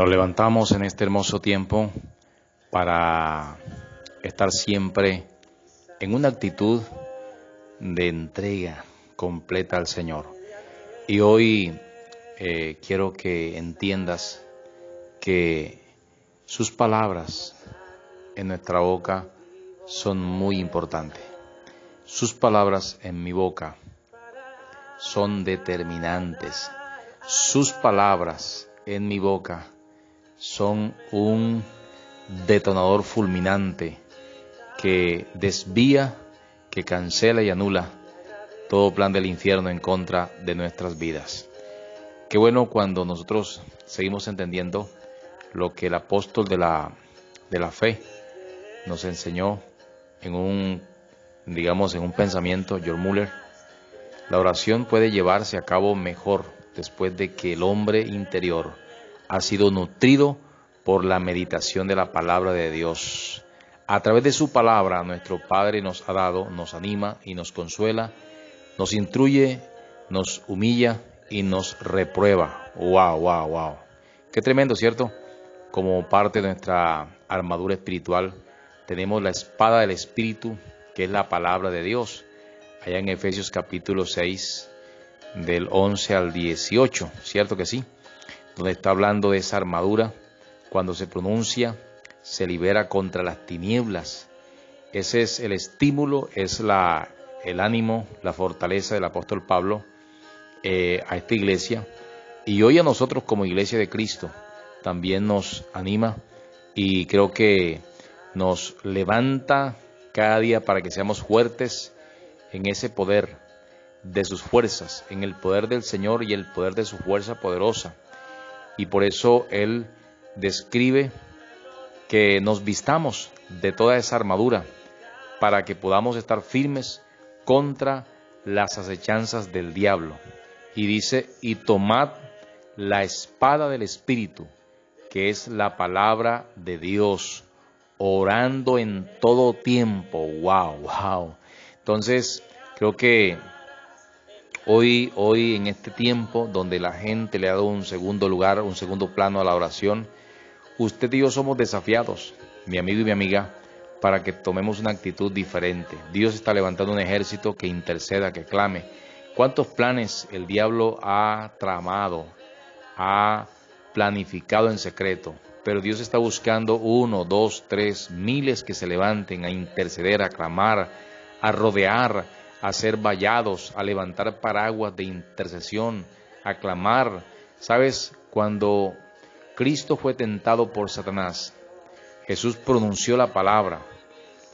Nos levantamos en este hermoso tiempo para estar siempre en una actitud de entrega completa al Señor. Y hoy eh, quiero que entiendas que sus palabras en nuestra boca son muy importantes. Sus palabras en mi boca son determinantes. Sus palabras en mi boca son un detonador fulminante que desvía, que cancela y anula todo plan del infierno en contra de nuestras vidas. Qué bueno cuando nosotros seguimos entendiendo lo que el apóstol de la, de la fe nos enseñó en un, digamos, en un pensamiento, George Muller. La oración puede llevarse a cabo mejor después de que el hombre interior ha sido nutrido por la meditación de la palabra de Dios. A través de su palabra, nuestro Padre nos ha dado, nos anima y nos consuela, nos instruye, nos humilla y nos reprueba. ¡Wow, wow, wow! Qué tremendo, ¿cierto? Como parte de nuestra armadura espiritual, tenemos la espada del Espíritu, que es la palabra de Dios. Allá en Efesios capítulo 6, del 11 al 18, ¿cierto que sí? Donde está hablando de esa armadura, cuando se pronuncia, se libera contra las tinieblas. Ese es el estímulo, es la, el ánimo, la fortaleza del apóstol Pablo eh, a esta iglesia. Y hoy a nosotros como iglesia de Cristo también nos anima y creo que nos levanta cada día para que seamos fuertes en ese poder de sus fuerzas, en el poder del Señor y el poder de su fuerza poderosa y por eso Él describe que nos vistamos de toda esa armadura para que podamos estar firmes contra las acechanzas del diablo. Y dice, y tomad la espada del Espíritu, que es la palabra de Dios, orando en todo tiempo. ¡Wow! ¡Wow! Entonces, creo que Hoy, hoy en este tiempo donde la gente le ha dado un segundo lugar, un segundo plano a la oración, usted y yo somos desafiados, mi amigo y mi amiga, para que tomemos una actitud diferente. Dios está levantando un ejército que interceda, que clame. ¿Cuántos planes el diablo ha tramado, ha planificado en secreto? Pero Dios está buscando uno, dos, tres, miles que se levanten a interceder, a clamar, a rodear, a ser vallados, a levantar paraguas de intercesión, a clamar. ¿Sabes? Cuando Cristo fue tentado por Satanás, Jesús pronunció la palabra,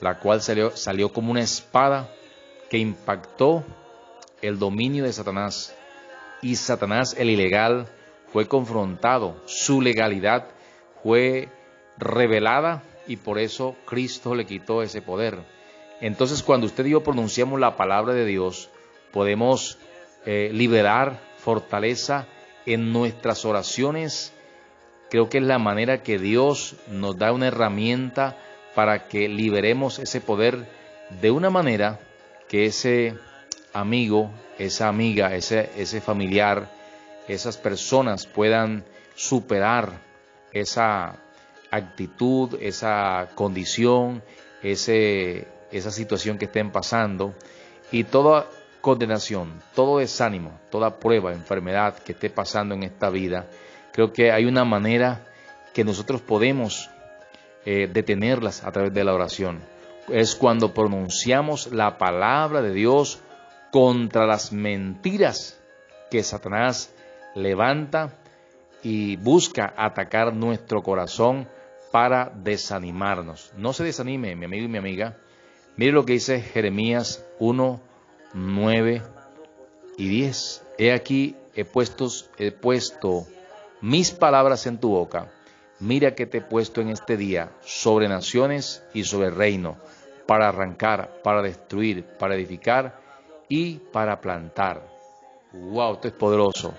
la cual salió, salió como una espada que impactó el dominio de Satanás. Y Satanás, el ilegal, fue confrontado, su legalidad fue revelada y por eso Cristo le quitó ese poder. Entonces cuando usted y yo pronunciamos la palabra de Dios, podemos eh, liberar fortaleza en nuestras oraciones. Creo que es la manera que Dios nos da una herramienta para que liberemos ese poder de una manera que ese amigo, esa amiga, ese, ese familiar, esas personas puedan superar esa actitud, esa condición, ese esa situación que estén pasando y toda condenación, todo desánimo, toda prueba, enfermedad que esté pasando en esta vida, creo que hay una manera que nosotros podemos eh, detenerlas a través de la oración. Es cuando pronunciamos la palabra de Dios contra las mentiras que Satanás levanta y busca atacar nuestro corazón para desanimarnos. No se desanime, mi amigo y mi amiga, Mire lo que dice Jeremías 1, 9 y 10. He aquí, he puesto, he puesto mis palabras en tu boca. Mira que te he puesto en este día sobre naciones y sobre reino, para arrancar, para destruir, para edificar y para plantar. ¡Wow! Esto es poderoso.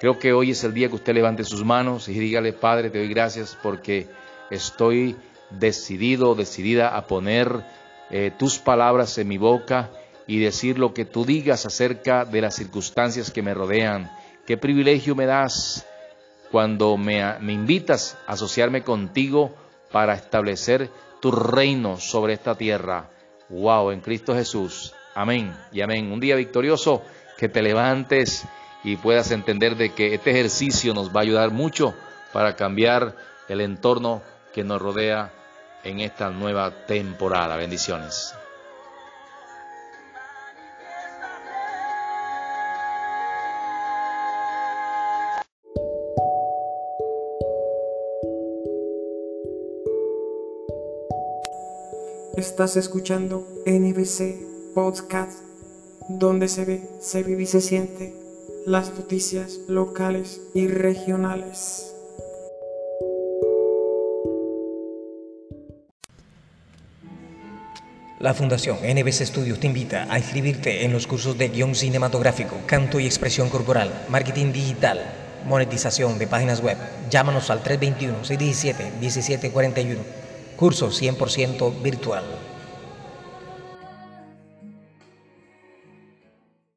Creo que hoy es el día que usted levante sus manos y dígale, Padre, te doy gracias porque estoy decidido, decidida a poner eh, tus palabras en mi boca y decir lo que tú digas acerca de las circunstancias que me rodean. Qué privilegio me das cuando me, me invitas a asociarme contigo para establecer tu reino sobre esta tierra. Wow, en Cristo Jesús. Amén y amén. Un día victorioso, que te levantes y puedas entender de que este ejercicio nos va a ayudar mucho para cambiar el entorno que nos rodea en esta nueva temporada. Bendiciones. Estás escuchando NBC Podcast, donde se ve, se vive y se siente las noticias locales y regionales. La Fundación NBC Studios te invita a inscribirte en los cursos de guion cinematográfico, canto y expresión corporal, marketing digital, monetización de páginas web. Llámanos al 321-617-1741 Curso 100% virtual.